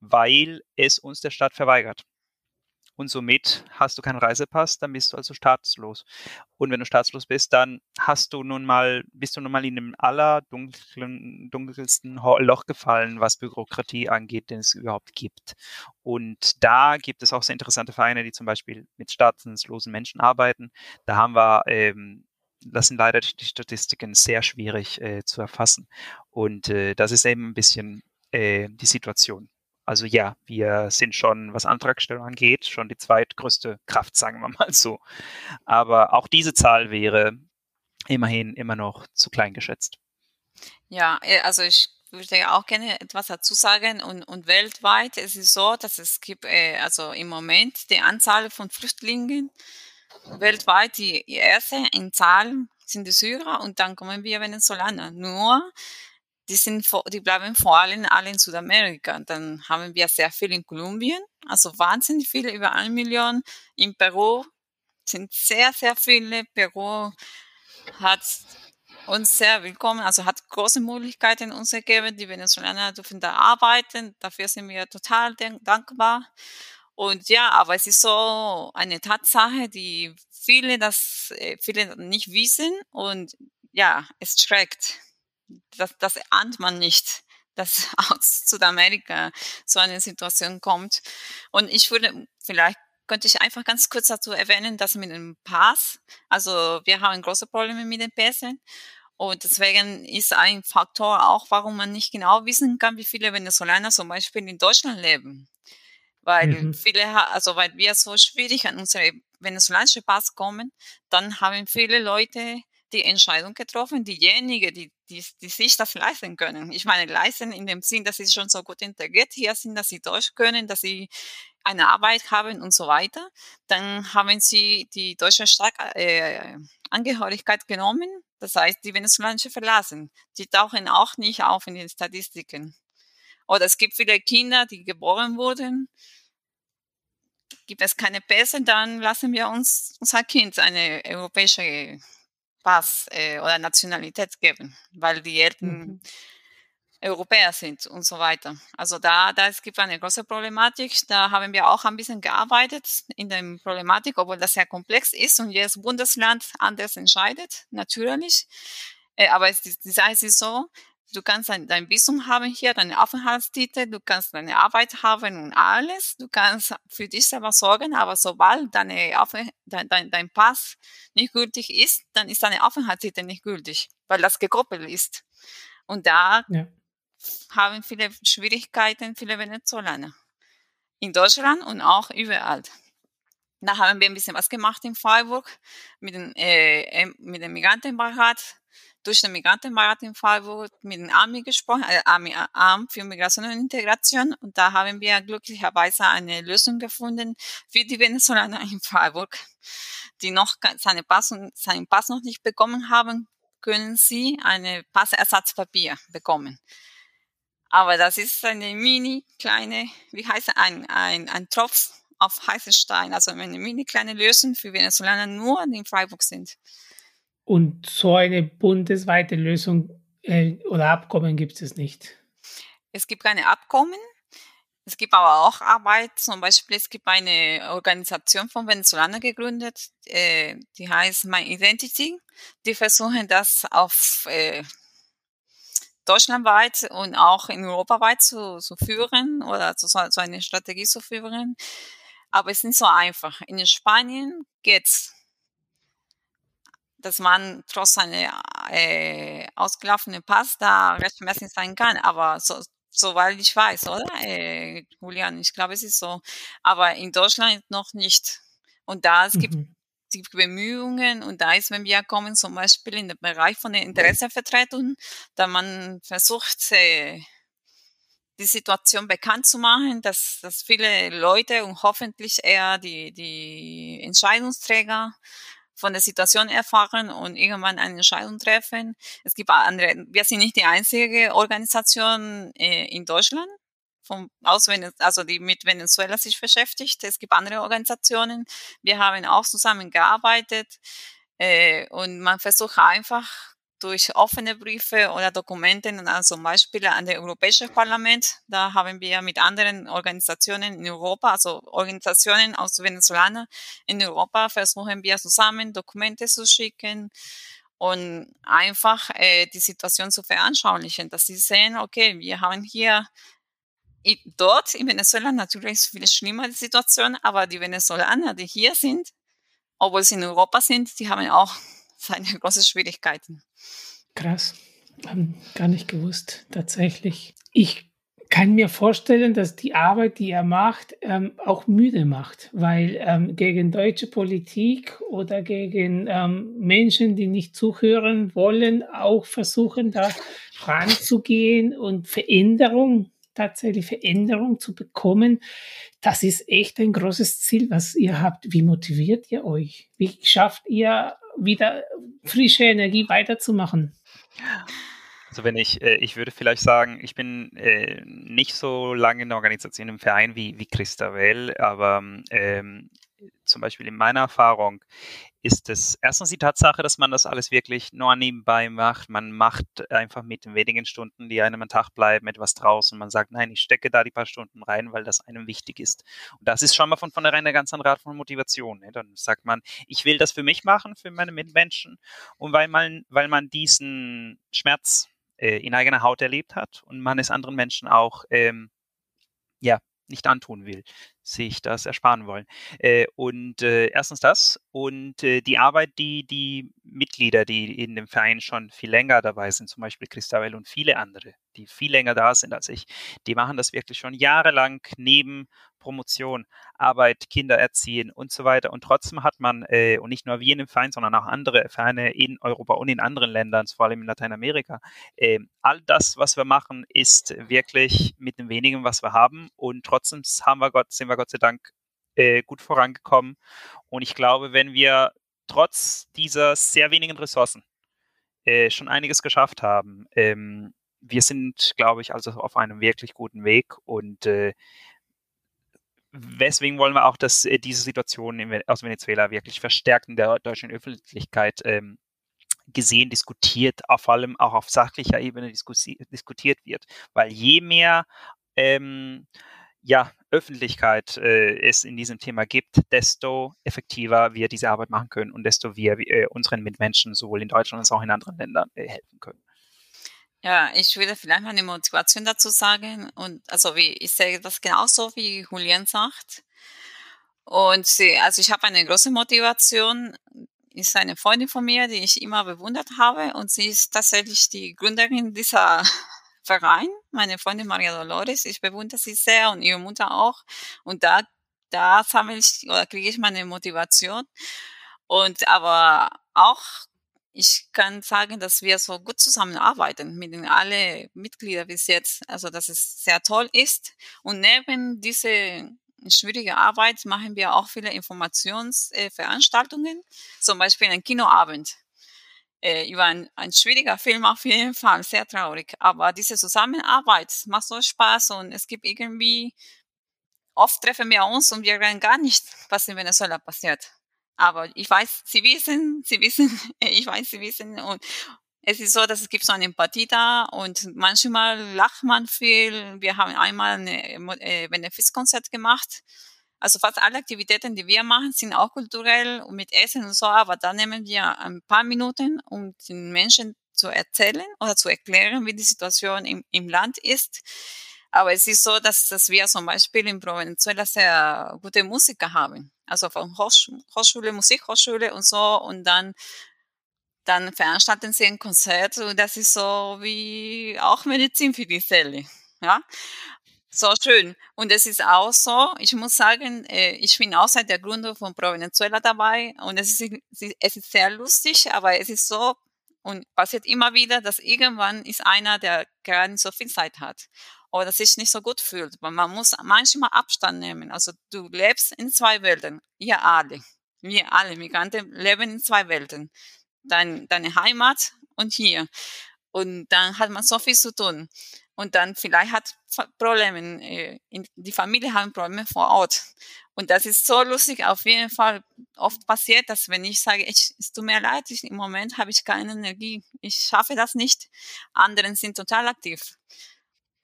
weil es uns der Staat verweigert und somit hast du keinen Reisepass, dann bist du also staatslos. Und wenn du staatslos bist, dann hast du nun mal, bist du nun mal in dem allerdunkelsten Loch gefallen, was Bürokratie angeht, den es überhaupt gibt. Und da gibt es auch sehr interessante Vereine, die zum Beispiel mit staatslosen Menschen arbeiten. Da haben wir ähm, das sind leider die Statistiken sehr schwierig äh, zu erfassen. Und äh, das ist eben ein bisschen äh, die Situation. Also ja, wir sind schon, was Antragstellung angeht, schon die zweitgrößte Kraft, sagen wir mal so. Aber auch diese Zahl wäre immerhin immer noch zu klein geschätzt. Ja, äh, also ich würde auch gerne etwas dazu sagen und, und weltweit ist es so, dass es gibt äh, also im Moment die Anzahl von Flüchtlingen weltweit die erste in Zahlen sind die Syrer und dann kommen wir Venezolaner. Nur die, sind, die bleiben vor allem alle in Südamerika. Dann haben wir sehr viel in Kolumbien, also wahnsinnig viele, über eine Million. In Peru sind sehr, sehr viele. Peru hat uns sehr willkommen, also hat große Möglichkeiten uns gegeben. Die Venezolaner dürfen da arbeiten. Dafür sind wir total dankbar. Und ja, aber es ist so eine Tatsache, die viele das, äh, viele nicht wissen und ja, es schreckt das, das ahnt man nicht, dass aus Südamerika so eine Situation kommt. Und ich würde vielleicht könnte ich einfach ganz kurz dazu erwähnen, dass mit dem Pass, also wir haben große Probleme mit den Pässen und deswegen ist ein Faktor auch, warum man nicht genau wissen kann, wie viele Venezolaner zum Beispiel in Deutschland leben. Weil mhm. viele, also weil wir so schwierig an unsere venezolanische Pass kommen, dann haben viele Leute die Entscheidung getroffen, diejenigen, die, die, die sich das leisten können. Ich meine, leisten in dem Sinn, dass sie schon so gut integriert hier sind, dass sie Deutsch können, dass sie eine Arbeit haben und so weiter. Dann haben sie die deutsche Staat, äh, Angehörigkeit genommen, das heißt, die venezolanische verlassen. Die tauchen auch nicht auf in den Statistiken. Oder es gibt viele Kinder, die geboren wurden. Gibt es keine Pässe, dann lassen wir uns unser Kind eine europäische Pass äh, oder Nationalität geben, weil die Eltern mhm. Europäer sind und so weiter. Also da, da es gibt eine große Problematik. Da haben wir auch ein bisschen gearbeitet in der Problematik, obwohl das sehr komplex ist und jedes Bundesland anders entscheidet, natürlich. Äh, aber es, die Sache ist so, Du kannst dein, dein Visum haben hier, deine Aufenthaltstitel, du kannst deine Arbeit haben und alles. Du kannst für dich selber sorgen, aber sobald deine dein, dein, dein Pass nicht gültig ist, dann ist deine Aufenthaltstitel nicht gültig, weil das gekoppelt ist. Und da ja. haben viele Schwierigkeiten, viele Venezolaner. In Deutschland und auch überall. Da haben wir ein bisschen was gemacht in Freiburg mit, den, äh, mit dem Migrantenbeirat durch den Migrantenbeirat in Freiburg mit dem AMI gesprochen, äh, AMI, Amt für Migration und Integration. Und da haben wir glücklicherweise eine Lösung gefunden für die Venezolaner in Freiburg, die noch seine Pass und seinen Pass noch nicht bekommen haben, können sie eine Passersatzpapier bekommen. Aber das ist eine mini kleine, wie heißt es, ein, ein, ein Tropf auf heißen Stein, also eine mini kleine Lösung für Venezolaner nur, die in Freiburg sind. Und so eine bundesweite Lösung äh, oder Abkommen gibt es nicht. Es gibt keine Abkommen. Es gibt aber auch Arbeit. Zum Beispiel, es gibt eine Organisation von Venezolanern gegründet, äh, die heißt My Identity. Die versuchen das auf äh, deutschlandweit und auch in europaweit zu, zu führen oder zu, so eine Strategie zu führen. Aber es ist nicht so einfach. In Spanien geht's dass man trotz seiner äh, ausgelaufenen Pass da rechtmäßig sein kann. Aber so, soweit ich weiß, oder? Äh, Julian, ich glaube, es ist so. Aber in Deutschland noch nicht. Und da es mhm. gibt die Bemühungen und da ist, wenn wir kommen, zum Beispiel in den Bereich von der Interessenvertretung, da man versucht, äh, die Situation bekannt zu machen, dass, dass viele Leute und hoffentlich eher die, die Entscheidungsträger von der Situation erfahren und irgendwann eine Entscheidung treffen. Es gibt andere, wir sind nicht die einzige Organisation äh, in Deutschland, vom, aus also die mit Venezuela sich beschäftigt. Es gibt andere Organisationen. Wir haben auch zusammengearbeitet äh, und man versucht einfach durch offene Briefe oder Dokumente, also zum Beispiel an das Europäische Parlament. Da haben wir mit anderen Organisationen in Europa, also Organisationen aus Venezuela in Europa, versuchen wir zusammen Dokumente zu schicken und einfach äh, die Situation zu veranschaulichen, dass sie sehen, okay, wir haben hier dort in Venezuela natürlich viel schlimmer die Situation, aber die Venezolaner, die hier sind, obwohl sie in Europa sind, die haben auch seine großen Schwierigkeiten. Krass. Haben gar nicht gewusst, tatsächlich. Ich kann mir vorstellen, dass die Arbeit, die er macht, ähm, auch müde macht, weil ähm, gegen deutsche Politik oder gegen ähm, Menschen, die nicht zuhören wollen, auch versuchen, da ranzugehen und Veränderung, tatsächlich Veränderung zu bekommen. Das ist echt ein großes Ziel, was ihr habt. Wie motiviert ihr euch? Wie schafft ihr wieder frische Energie weiterzumachen? Also wenn ich, äh, ich würde vielleicht sagen, ich bin äh, nicht so lange in der Organisation im Verein wie, wie Christa Well, aber ähm, zum Beispiel in meiner Erfahrung ist es erstens die Tatsache, dass man das alles wirklich nur nebenbei macht. Man macht einfach mit den wenigen Stunden, die einem am Tag bleiben, etwas draus und man sagt, nein, ich stecke da die paar Stunden rein, weil das einem wichtig ist. Und das ist schon mal von vornherein eine ganz andere Art von Motivation. Ne? Dann sagt man, ich will das für mich machen, für meine Mitmenschen und weil man, weil man diesen Schmerz äh, in eigener Haut erlebt hat und man es anderen Menschen auch ähm, ja, nicht antun will, sich das ersparen wollen. Äh, und äh, erstens das und äh, die Arbeit, die die Mitglieder, die in dem Verein schon viel länger dabei sind, zum Beispiel Christabel und viele andere, die viel länger da sind als ich, die machen das wirklich schon jahrelang neben Promotion, Arbeit, Kinder erziehen und so weiter. Und trotzdem hat man, äh, und nicht nur wir in dem Verein, sondern auch andere Vereine in Europa und in anderen Ländern, vor allem in Lateinamerika, äh, all das, was wir machen, ist wirklich mit dem wenigen, was wir haben. Und trotzdem haben wir Gott, sind wir Gott sei Dank äh, gut vorangekommen. Und ich glaube, wenn wir trotz dieser sehr wenigen Ressourcen äh, schon einiges geschafft haben, ähm, wir sind, glaube ich, also auf einem wirklich guten Weg und äh, weswegen wollen wir auch, dass äh, diese Situation in, aus Venezuela wirklich verstärkt in der deutschen Öffentlichkeit ähm, gesehen, diskutiert, vor allem auch auf sachlicher Ebene diskutiert wird. Weil je mehr ähm, ja, Öffentlichkeit äh, es in diesem Thema gibt, desto effektiver wir diese Arbeit machen können und desto wir äh, unseren Mitmenschen sowohl in Deutschland als auch in anderen Ländern äh, helfen können. Ja, ich würde vielleicht mal eine Motivation dazu sagen. Und also wie ich sehe das genauso wie Julian sagt. Und sie, also ich habe eine große Motivation. Ist eine Freundin von mir, die ich immer bewundert habe. Und sie ist tatsächlich die Gründerin dieser Verein. Meine Freundin Maria Dolores. Ich bewundere sie sehr und ihre Mutter auch. Und da, da sammle ich oder kriege ich meine Motivation. Und aber auch ich kann sagen, dass wir so gut zusammenarbeiten mit alle Mitgliedern bis jetzt. Also, dass es sehr toll ist. Und neben diese schwierige Arbeit machen wir auch viele Informationsveranstaltungen, zum Beispiel einen Kinoabend äh, über ein, ein schwieriger Film auf jeden Fall, sehr traurig. Aber diese Zusammenarbeit macht so Spaß und es gibt irgendwie, oft treffen wir uns und wir reden gar nicht, was in Venezuela passiert. Aber ich weiß, sie wissen, sie wissen, ich weiß, sie wissen und es ist so, dass es gibt so eine Empathie da und manchmal lacht man viel. Wir haben einmal ein äh, Benefizkonzert gemacht. Also fast alle Aktivitäten, die wir machen, sind auch kulturell und mit Essen und so, aber da nehmen wir ein paar Minuten, um den Menschen zu erzählen oder zu erklären, wie die Situation im, im Land ist. Aber es ist so, dass, dass wir zum Beispiel in Venezuela sehr gute Musiker haben. Also von Hochsch Hochschule, Musikhochschule und so. Und dann, dann veranstalten sie ein Konzert und das ist so wie auch Medizin für die Seele. Ja. So schön. Und es ist auch so, ich muss sagen, äh, ich bin auch seit der Gründung von Pro Venezuela dabei und es ist, es ist sehr lustig, aber es ist so und passiert immer wieder, dass irgendwann ist einer, der gar nicht so viel Zeit hat oder sich nicht so gut fühlt. Man muss manchmal Abstand nehmen. Also du lebst in zwei Welten. Ihr alle. Wir alle Migranten leben in zwei Welten. Dein, deine Heimat und hier. Und dann hat man so viel zu tun. Und dann vielleicht hat Probleme, äh, die Familie haben Probleme vor Ort. Und das ist so lustig, auf jeden Fall oft passiert, dass wenn ich sage, ich, es tut mir leid, ich, im Moment habe ich keine Energie, ich schaffe das nicht, anderen sind total aktiv.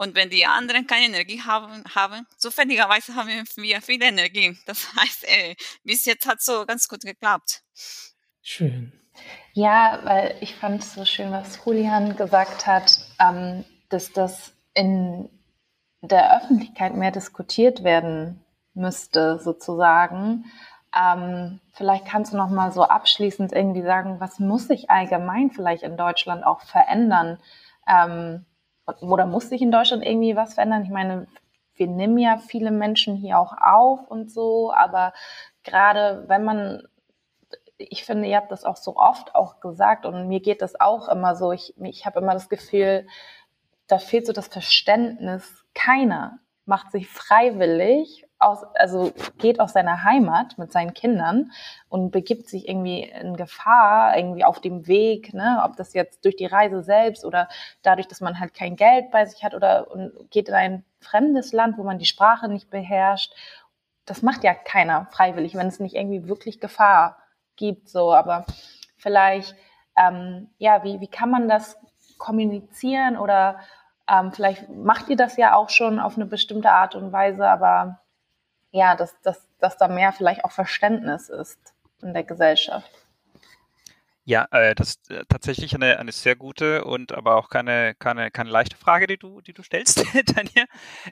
Und wenn die anderen keine Energie haben, haben zufälligerweise haben wir viel Energie. Das heißt, ey, bis jetzt hat es so ganz gut geklappt. Schön. Ja, weil ich fand es so schön, was Julian gesagt hat, ähm, dass das in der Öffentlichkeit mehr diskutiert werden müsste, sozusagen. Ähm, vielleicht kannst du noch mal so abschließend irgendwie sagen, was muss sich allgemein vielleicht in Deutschland auch verändern? Ähm, oder muss sich in Deutschland irgendwie was verändern? Ich meine, wir nehmen ja viele Menschen hier auch auf und so, aber gerade wenn man, ich finde, ihr habt das auch so oft auch gesagt und mir geht das auch immer so, ich, ich habe immer das Gefühl, da fehlt so das Verständnis, keiner macht sich freiwillig aus, also geht aus seiner Heimat mit seinen Kindern und begibt sich irgendwie in Gefahr, irgendwie auf dem Weg, ne, ob das jetzt durch die Reise selbst oder dadurch, dass man halt kein Geld bei sich hat oder geht in ein fremdes Land, wo man die Sprache nicht beherrscht. Das macht ja keiner freiwillig, wenn es nicht irgendwie wirklich Gefahr gibt, so, aber vielleicht, ähm, ja, wie, wie kann man das kommunizieren oder ähm, vielleicht macht ihr das ja auch schon auf eine bestimmte Art und Weise, aber ja, dass, dass, dass da mehr vielleicht auch Verständnis ist in der Gesellschaft. Ja, äh, das ist äh, tatsächlich eine, eine sehr gute und aber auch keine, keine, keine leichte Frage, die du, die du stellst, Tanja.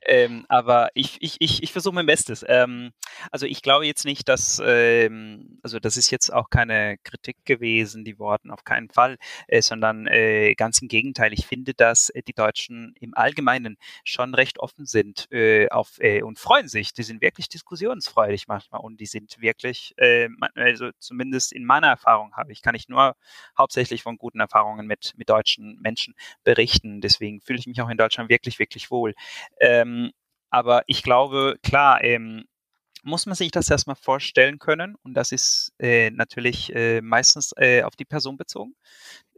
Ähm, aber ich, ich, ich, ich versuche mein Bestes. Ähm, also ich glaube jetzt nicht, dass, ähm, also das ist jetzt auch keine Kritik gewesen, die Worten auf keinen Fall, äh, sondern äh, ganz im Gegenteil. Ich finde, dass äh, die Deutschen im Allgemeinen schon recht offen sind äh, auf, und freuen sich. Die sind wirklich diskussionsfreudig manchmal und die sind wirklich, also zumindest in meiner Erfahrung habe ich, kann ich nur nur hauptsächlich von guten Erfahrungen mit, mit deutschen Menschen berichten. Deswegen fühle ich mich auch in Deutschland wirklich, wirklich wohl. Ähm, aber ich glaube, klar, ähm, muss man sich das erstmal vorstellen können und das ist äh, natürlich äh, meistens äh, auf die Person bezogen.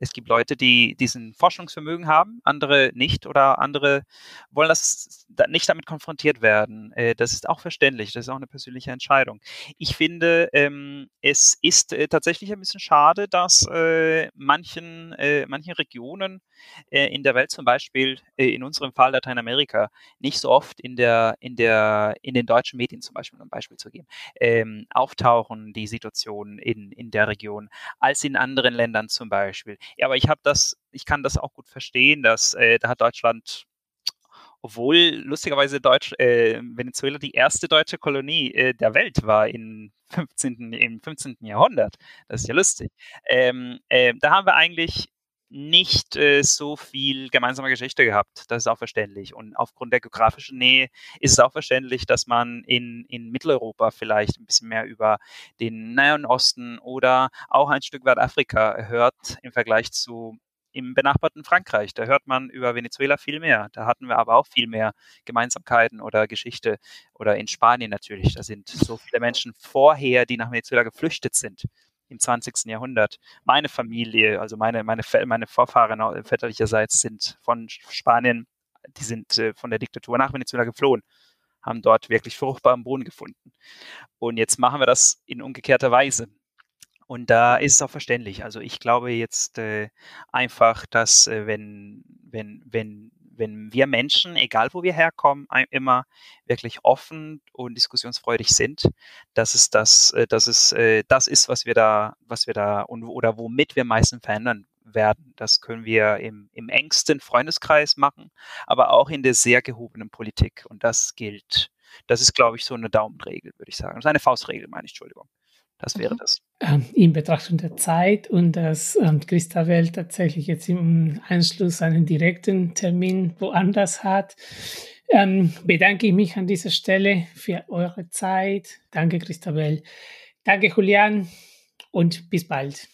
Es gibt Leute, die diesen Forschungsvermögen haben, andere nicht oder andere wollen das nicht damit konfrontiert werden. Äh, das ist auch verständlich, das ist auch eine persönliche Entscheidung. Ich finde, ähm, es ist äh, tatsächlich ein bisschen schade, dass äh, manchen, manchen Regionen in der Welt, zum Beispiel in unserem Fall Lateinamerika, nicht so oft in der, in der, in den deutschen Medien zum Beispiel, um ein Beispiel zu geben, ähm, auftauchen die Situationen in, in der Region, als in anderen Ländern zum Beispiel Ja, aber ich habe das, ich kann das auch gut verstehen, dass äh, da hat Deutschland obwohl lustigerweise Deutsch, äh, Venezuela die erste deutsche Kolonie äh, der Welt war in 15., im 15. Jahrhundert. Das ist ja lustig. Ähm, äh, da haben wir eigentlich nicht äh, so viel gemeinsame Geschichte gehabt. Das ist auch verständlich. Und aufgrund der geografischen Nähe ist es auch verständlich, dass man in, in Mitteleuropa vielleicht ein bisschen mehr über den Nahen Osten oder auch ein Stück weit Afrika hört im Vergleich zu im benachbarten Frankreich. Da hört man über Venezuela viel mehr. Da hatten wir aber auch viel mehr Gemeinsamkeiten oder Geschichte. Oder in Spanien natürlich. Da sind so viele Menschen vorher, die nach Venezuela geflüchtet sind im 20. Jahrhundert. Meine Familie, also meine, meine, meine Vorfahren väterlicherseits sind von Spanien, die sind äh, von der Diktatur nach Venezuela geflohen, haben dort wirklich fruchtbaren Boden gefunden. Und jetzt machen wir das in umgekehrter Weise. Und da ist es auch verständlich. Also ich glaube jetzt äh, einfach, dass äh, wenn, wenn, wenn, wenn wir Menschen, egal wo wir herkommen, immer wirklich offen und diskussionsfreudig sind, dass es das, äh, dass es äh, das ist, was wir da, was wir da und, oder womit wir meistens verändern werden. Das können wir im, im engsten Freundeskreis machen, aber auch in der sehr gehobenen Politik. Und das gilt. Das ist, glaube ich, so eine Daumenregel, würde ich sagen. Das ist eine Faustregel, meine ich, Entschuldigung. Das wäre mhm. das. Ähm, in Betrachtung der Zeit und dass ähm, Christabel tatsächlich jetzt im Anschluss einen direkten Termin woanders hat, ähm, bedanke ich mich an dieser Stelle für eure Zeit. Danke, Christabel. Danke, Julian. Und bis bald.